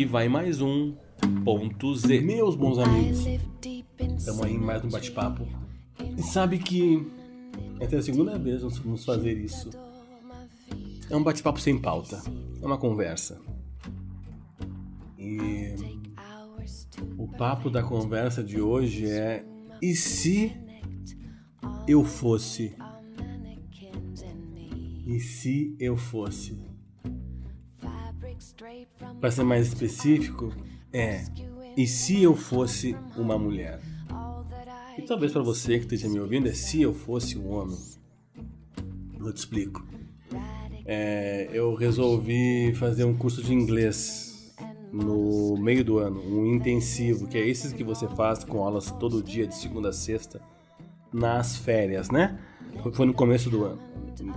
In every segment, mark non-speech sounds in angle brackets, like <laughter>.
aqui vai mais um ponto Z. Meus bons amigos, estamos aí mais um bate-papo. E sabe que essa é a segunda vez que nós vamos fazer isso. É um bate-papo sem pauta, é uma conversa. E o papo da conversa de hoje é: e se eu fosse? E se eu fosse? Para ser mais específico, é: e se eu fosse uma mulher? E talvez para você que esteja me ouvindo, é se eu fosse um homem. Eu te explico. É, eu resolvi fazer um curso de inglês no meio do ano, um intensivo, que é esses que você faz com aulas todo dia, de segunda a sexta, nas férias, né? Foi no começo do ano,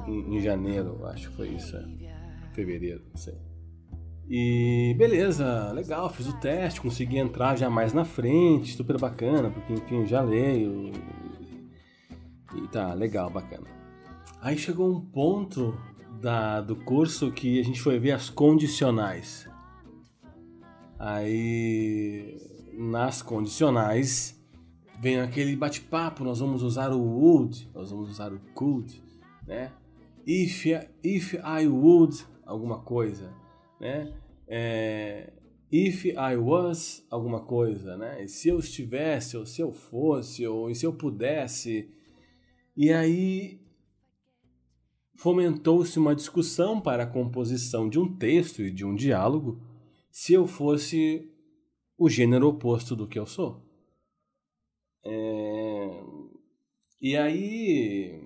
em, em janeiro, acho que foi isso, é. fevereiro, não sei. E beleza, legal, fiz o teste, consegui entrar já mais na frente, super bacana, porque enfim, já leio. E tá, legal, bacana. Aí chegou um ponto da, do curso que a gente foi ver as condicionais. Aí nas condicionais vem aquele bate-papo, nós vamos usar o would, nós vamos usar o could, né? If, if I would, alguma coisa né? É, if I was alguma coisa, né? Se eu estivesse, ou se eu fosse, ou se eu pudesse. E aí fomentou-se uma discussão para a composição de um texto e de um diálogo se eu fosse o gênero oposto do que eu sou. É... E aí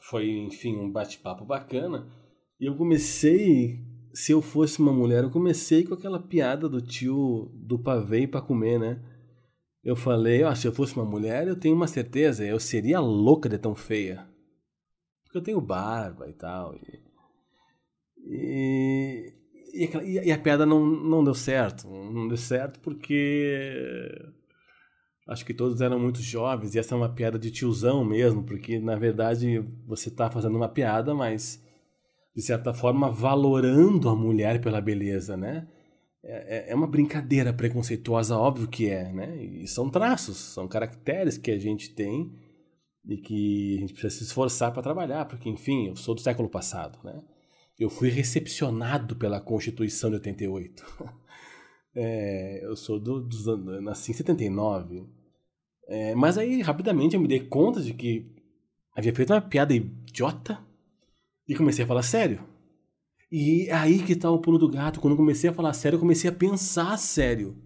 foi, enfim, um bate-papo bacana. E eu comecei se eu fosse uma mulher, eu comecei com aquela piada do tio do pavê para comer, né? Eu falei, ó, se eu fosse uma mulher, eu tenho uma certeza, eu seria louca de tão feia. Porque eu tenho barba e tal. E, e, e, e a piada não, não deu certo. Não deu certo porque acho que todos eram muito jovens e essa é uma piada de tiozão mesmo, porque na verdade você está fazendo uma piada, mas de certa forma, valorando a mulher pela beleza, né? É, é, é uma brincadeira preconceituosa, óbvio que é, né? E são traços, são caracteres que a gente tem e que a gente precisa se esforçar para trabalhar, porque, enfim, eu sou do século passado, né? Eu fui recepcionado pela Constituição de 88. <laughs> é, eu sou do, dos anos, nasci em 79. É, mas aí, rapidamente, eu me dei conta de que havia feito uma piada idiota e comecei a falar sério. E é aí que tá o pulo do gato. Quando eu comecei a falar sério, eu comecei a pensar sério.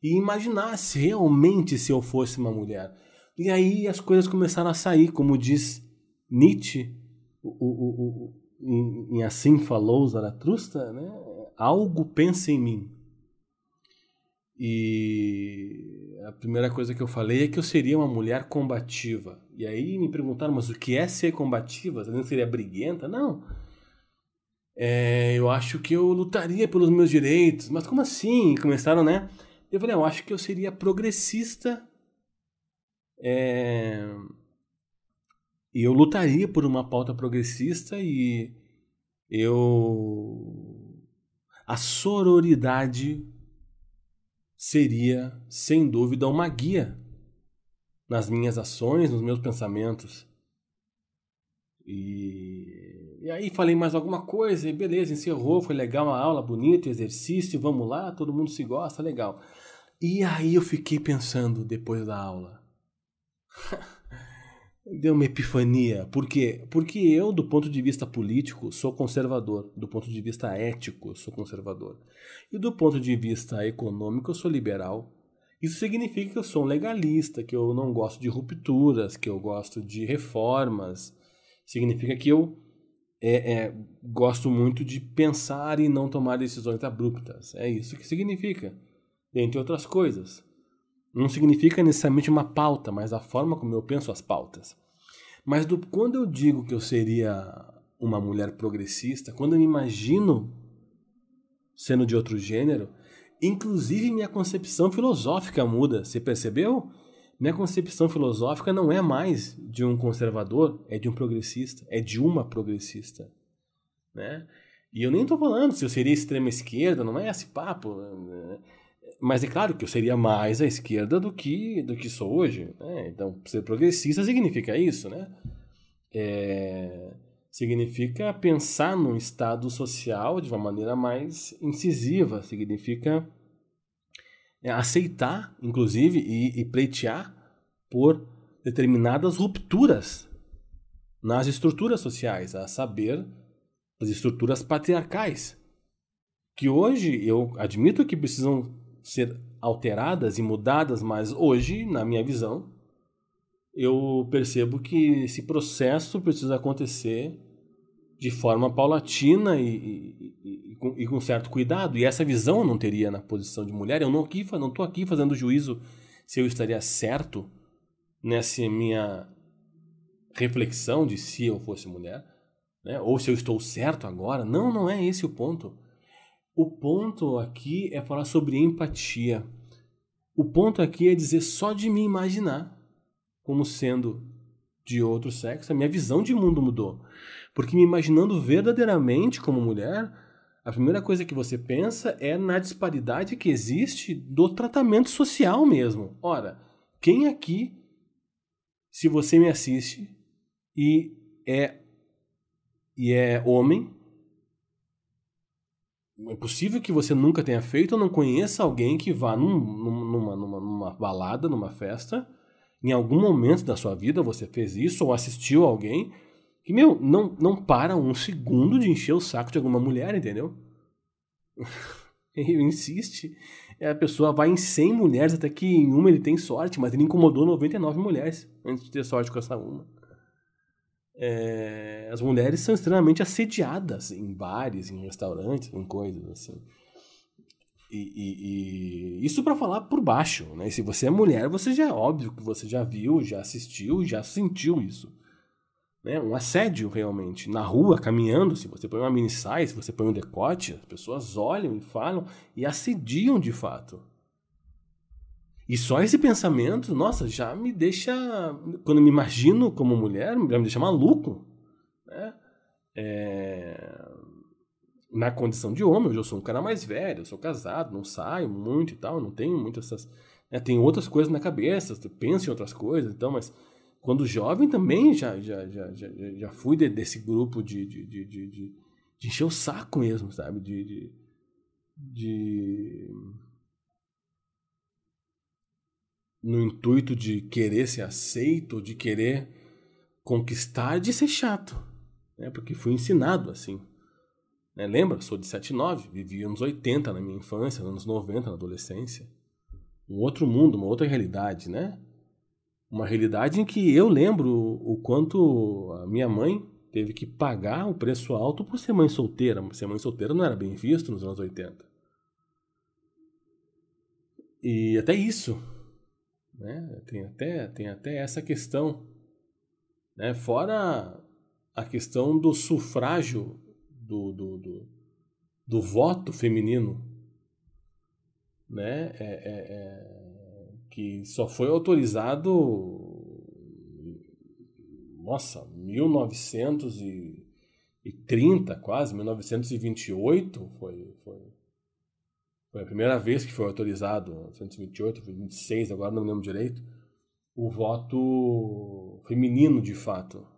E imaginar se realmente se eu fosse uma mulher. E aí as coisas começaram a sair, como diz Nietzsche, o, o, o, em, em Assim Falou Zaratrusta, né? algo pensa em mim. E a primeira coisa que eu falei é que eu seria uma mulher combativa. E aí me perguntaram, mas o que é ser combativa? Você não seria briguenta? Não. É, eu acho que eu lutaria pelos meus direitos. Mas como assim? Começaram, né? Eu falei, eu acho que eu seria progressista. É... E eu lutaria por uma pauta progressista e eu. A sororidade seria, sem dúvida, uma guia nas minhas ações, nos meus pensamentos. E, e aí falei mais alguma coisa, e beleza, encerrou, foi legal a aula, bonito, exercício, vamos lá, todo mundo se gosta, legal. E aí eu fiquei pensando depois da aula. <laughs> Deu uma epifania. Por quê? Porque eu, do ponto de vista político, sou conservador. Do ponto de vista ético, sou conservador. E do ponto de vista econômico, eu sou liberal. Isso significa que eu sou um legalista, que eu não gosto de rupturas, que eu gosto de reformas. Significa que eu é, é, gosto muito de pensar e não tomar decisões abruptas. É isso que significa, entre outras coisas. Não significa necessariamente uma pauta, mas a forma como eu penso as pautas. Mas do, quando eu digo que eu seria uma mulher progressista, quando eu me imagino sendo de outro gênero, inclusive minha concepção filosófica muda. Você percebeu? Minha concepção filosófica não é mais de um conservador, é de um progressista, é de uma progressista, né? E eu nem estou falando se eu seria extrema esquerda, não é esse papo. Né? Mas é claro que eu seria mais à esquerda do que, do que sou hoje. Né? Então, ser progressista significa isso, né? É, significa pensar num estado social de uma maneira mais incisiva, significa é, aceitar, inclusive, e, e pleitear por determinadas rupturas nas estruturas sociais, a saber, as estruturas patriarcais, que hoje eu admito que precisam ser alteradas e mudadas, mas hoje, na minha visão, eu percebo que esse processo precisa acontecer de forma paulatina e, e, e, com, e, com, certo cuidado. E essa visão eu não teria na posição de mulher. Eu não estou aqui fazendo juízo se eu estaria certo nessa minha reflexão de se eu fosse mulher, né? ou se eu estou certo agora. Não, não é esse o ponto. O ponto aqui é falar sobre empatia. O ponto aqui é dizer só de me imaginar como sendo de outro sexo, a minha visão de mundo mudou. Porque me imaginando verdadeiramente como mulher, a primeira coisa que você pensa é na disparidade que existe do tratamento social mesmo. Ora, quem aqui, se você me assiste e é e é homem, é possível que você nunca tenha feito ou não conheça alguém que vá num, numa, numa, numa balada, numa festa, em algum momento da sua vida você fez isso ou assistiu alguém que, meu, não, não para um segundo de encher o saco de alguma mulher, entendeu? <laughs> ele insiste. A pessoa vai em 100 mulheres até que em uma ele tem sorte, mas ele incomodou 99 mulheres antes de ter sorte com essa uma. É, as mulheres são extremamente assediadas em bares, em restaurantes, em coisas assim. E, e, e isso para falar por baixo, né? Se você é mulher, você já é óbvio que você já viu, já assistiu, já sentiu isso. Né? Um assédio realmente. Na rua, caminhando, se você põe uma mini saia, se você põe um decote, as pessoas olham e falam e assediam de fato. E só esse pensamento, nossa, já me deixa. Quando me imagino como mulher, já me deixa maluco. É na condição de homem, hoje eu sou um cara mais velho, eu sou casado, não saio muito e tal, não tenho muitas essas. Né, tenho outras coisas na cabeça, penso em outras coisas, então, mas quando jovem também já, já, já, já, já fui de, desse grupo de, de, de, de, de, de encher o saco mesmo, sabe? De, de, de. No intuito de querer ser aceito, de querer conquistar, de ser chato, né? Porque fui ensinado assim. Né? Lembra? Sou de 79, vivi anos 80 na minha infância, anos 90 na adolescência. Um outro mundo, uma outra realidade, né? Uma realidade em que eu lembro o quanto a minha mãe teve que pagar o preço alto por ser mãe solteira. Ser mãe solteira não era bem visto nos anos 80. E até isso, né? Tem até, tem até essa questão, né? Fora a questão do sufrágio do, do, do, do voto feminino, né? É, é, é, que só foi autorizado, nossa, 1930 quase, 1928 foi, foi, foi a primeira vez que foi autorizado, 1928, foi 26, agora não me lembro direito, o voto feminino de fato.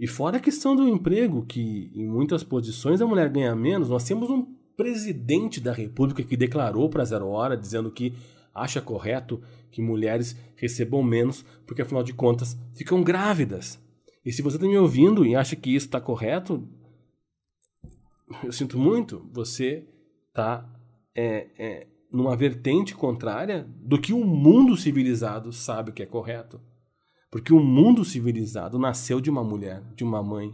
E fora a questão do emprego, que em muitas posições a mulher ganha menos, nós temos um presidente da República que declarou para Zero Hora, dizendo que acha correto que mulheres recebam menos, porque afinal de contas ficam grávidas. E se você está me ouvindo e acha que isso está correto, eu sinto muito, você está é, é, numa vertente contrária do que o mundo civilizado sabe que é correto. Porque o mundo civilizado nasceu de uma mulher, de uma mãe.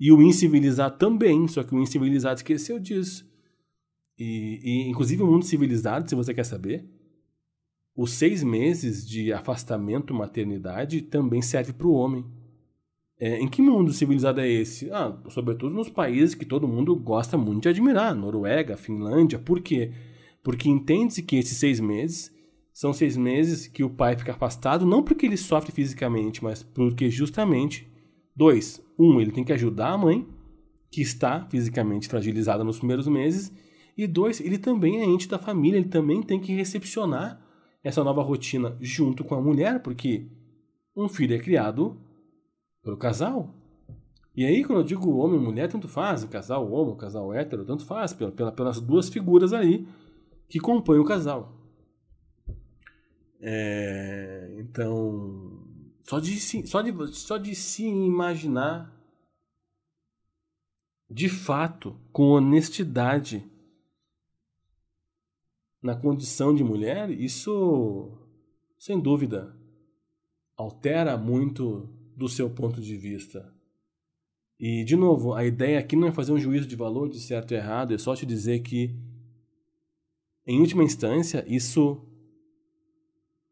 E o incivilizado também, só que o incivilizado esqueceu disso. E, e, inclusive o mundo civilizado, se você quer saber, os seis meses de afastamento maternidade também serve para o homem. É, em que mundo civilizado é esse? Ah, sobretudo nos países que todo mundo gosta muito de admirar, Noruega, Finlândia. Por quê? Porque entende-se que esses seis meses são seis meses que o pai fica afastado, não porque ele sofre fisicamente, mas porque justamente, dois, um, ele tem que ajudar a mãe, que está fisicamente fragilizada nos primeiros meses. E dois, ele também é ente da família, ele também tem que recepcionar essa nova rotina junto com a mulher, porque um filho é criado pelo casal. E aí, quando eu digo homem e mulher, tanto faz, casal homo, casal hétero, tanto faz, pela, pelas duas figuras aí que compõem o casal. É, então, só de, só, de, só de se imaginar de fato, com honestidade, na condição de mulher, isso, sem dúvida, altera muito do seu ponto de vista. E, de novo, a ideia aqui não é fazer um juízo de valor de certo e errado, é só te dizer que, em última instância, isso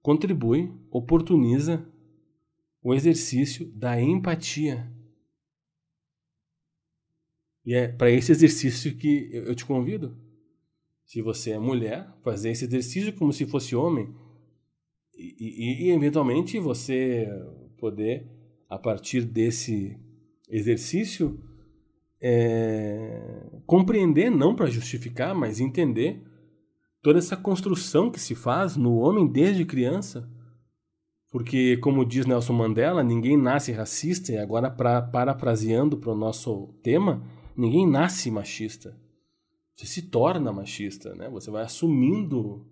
contribui, oportuniza o exercício da empatia. E é para esse exercício que eu te convido. Se você é mulher, fazer esse exercício como se fosse homem. E, e, e eventualmente você poder, a partir desse exercício, é, compreender, não para justificar, mas entender toda essa construção que se faz no homem desde criança. Porque, como diz Nelson Mandela, ninguém nasce racista, e agora, pra, parafraseando para o nosso tema, ninguém nasce machista. Você se torna machista, né? Você vai assumindo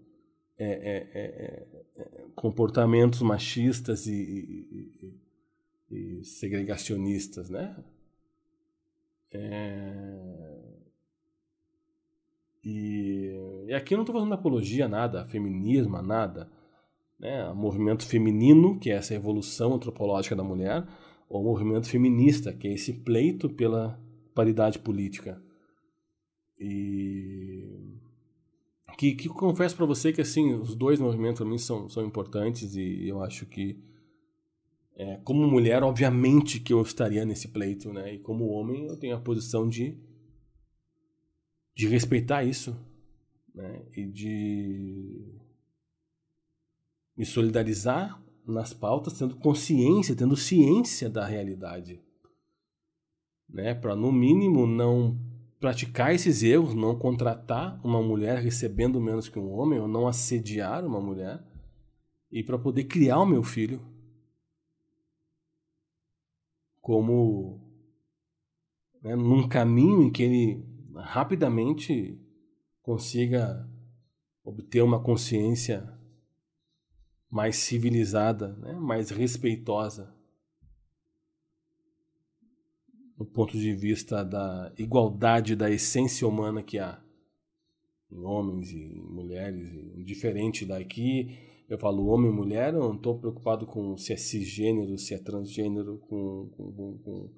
é, é, é, é comportamentos machistas e, e, e, segregacionistas, né? É... E, e, aqui eu não estou fazendo apologia nada, feminismo, nada. Né? O movimento feminino, que é essa evolução antropológica da mulher, ou o movimento feminista, que é esse pleito pela paridade política. E que, que confesso para você que assim os dois movimentos para mim são, são importantes e eu acho que é, como mulher obviamente que eu estaria nesse pleito né e como homem eu tenho a posição de de respeitar isso né e de me solidarizar nas pautas tendo consciência tendo ciência da realidade né para no mínimo não praticar esses erros, não contratar uma mulher recebendo menos que um homem, ou não assediar uma mulher, e para poder criar o meu filho como né, num caminho em que ele rapidamente consiga obter uma consciência mais civilizada, né, mais respeitosa do ponto de vista da igualdade da essência humana que há em homens e em mulheres, diferente daqui. Eu falo homem e mulher, eu não estou preocupado com se é cisgênero, se é transgênero, com, com, com,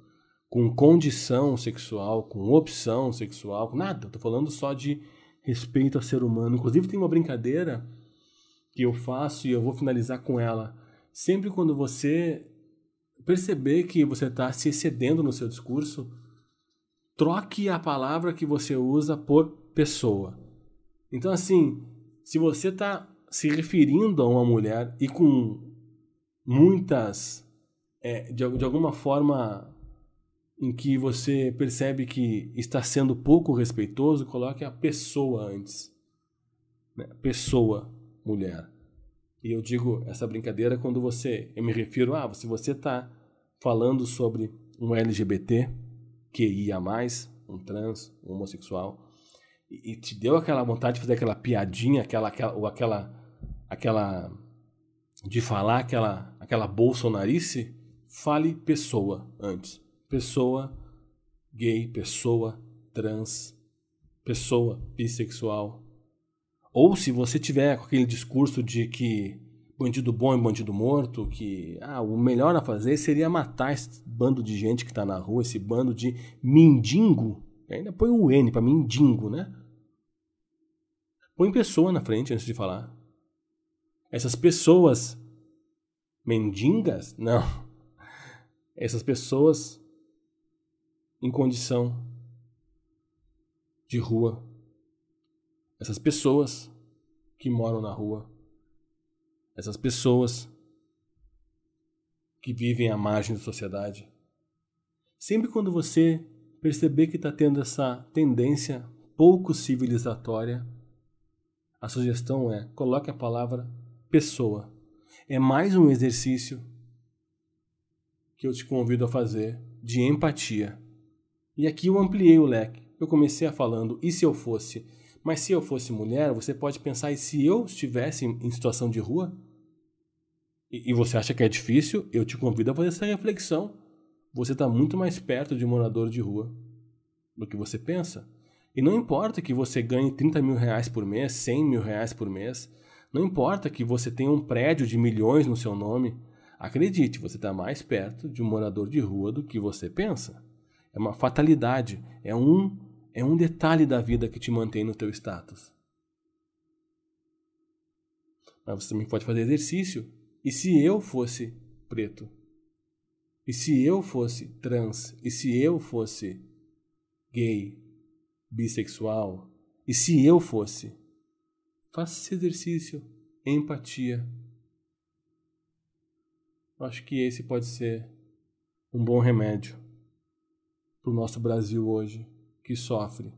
com condição sexual, com opção sexual, nada. Estou falando só de respeito ao ser humano. Inclusive, tem uma brincadeira que eu faço e eu vou finalizar com ela. Sempre quando você perceber que você está se excedendo no seu discurso, troque a palavra que você usa por pessoa. Então, assim, se você está se referindo a uma mulher e com muitas. É, de, de alguma forma em que você percebe que está sendo pouco respeitoso, coloque a pessoa antes. Né? Pessoa, mulher. E eu digo essa brincadeira quando você, eu me refiro, ah, se você está falando sobre um LGBT que ia mais, um trans, um homossexual, e, e, te deu aquela vontade de fazer aquela piadinha, aquela, aquela, ou aquela, aquela, de falar aquela, aquela bolsonarice, fale pessoa antes. Pessoa gay, pessoa trans, pessoa bissexual, ou se você tiver com aquele discurso de que bandido bom é bandido morto, que ah, o melhor a fazer seria matar esse bando de gente que está na rua, esse bando de mendigo. Ainda põe o N para mendigo, né? Põe pessoa na frente antes de falar. Essas pessoas mendigas? Não. Essas pessoas em condição de rua essas pessoas que moram na rua, essas pessoas que vivem à margem da sociedade. Sempre quando você perceber que está tendo essa tendência pouco civilizatória, a sugestão é coloque a palavra pessoa. É mais um exercício que eu te convido a fazer de empatia. E aqui eu ampliei o leque. Eu comecei a falando, e se eu fosse? Mas se eu fosse mulher, você pode pensar, e se eu estivesse em situação de rua? E, e você acha que é difícil? Eu te convido a fazer essa reflexão. Você está muito mais perto de um morador de rua do que você pensa. E não importa que você ganhe 30 mil reais por mês, 100 mil reais por mês, não importa que você tenha um prédio de milhões no seu nome, acredite, você está mais perto de um morador de rua do que você pensa. É uma fatalidade, é um, é um detalhe da vida que te mantém no teu status. Mas você também pode fazer exercício. E se eu fosse preto? E se eu fosse trans? E se eu fosse gay, bissexual? E se eu fosse? Faça esse exercício, empatia. Eu acho que esse pode ser um bom remédio para o nosso Brasil hoje, que sofre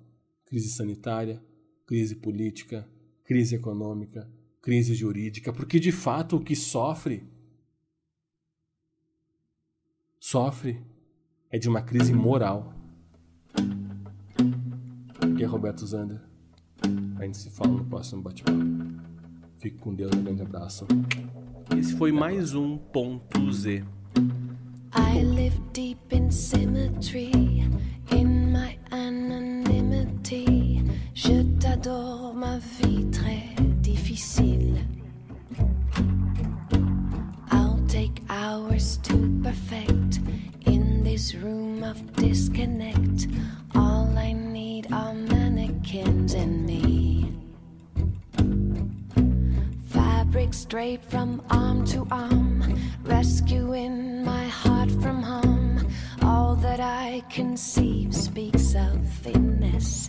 crise sanitária, crise política, crise econômica, crise jurídica, porque de fato o que sofre sofre é de uma crise moral. Aqui é Roberto Zander. A gente se fala no próximo bate-papo. Fique com Deus, um grande abraço. Esse foi mais um ponto Z. Deep in symmetry, in my anonymity. Je t'adore, ma vie très difficile. I'll take hours to perfect in this room of disconnect. All I need are mannequins and me. Fabric straight from arm to arm, rescuing my heart that I conceive speaks of thinness.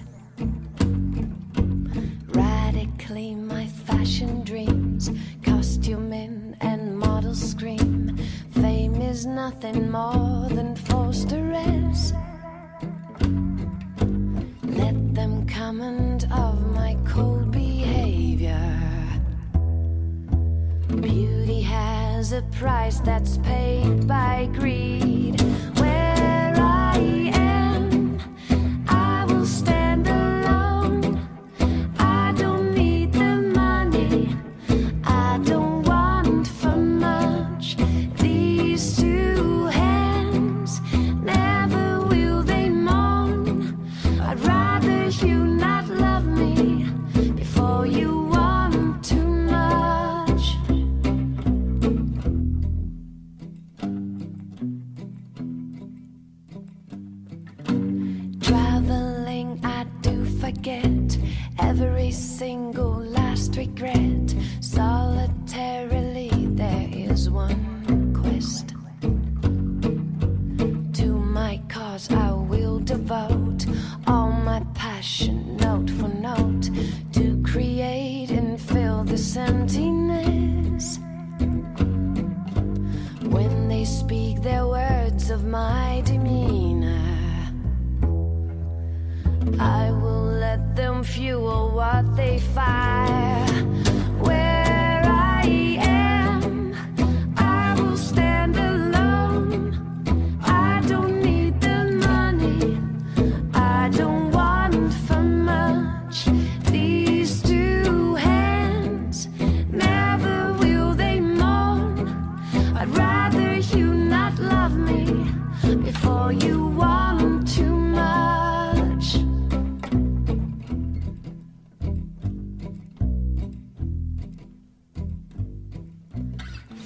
Before you want too much.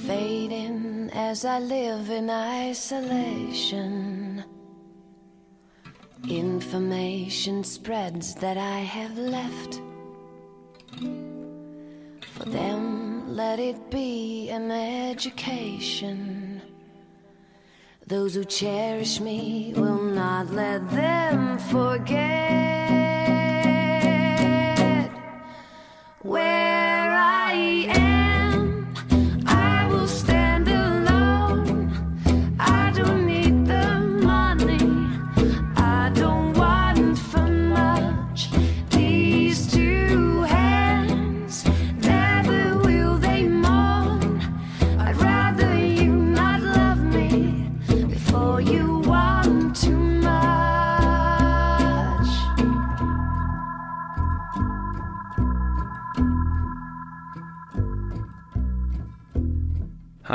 Fading as I live in isolation. Information spreads that I have left. For them, let it be an education. Those who cherish me will not let them forget. Where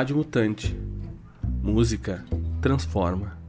Rádio Mutante. Música transforma.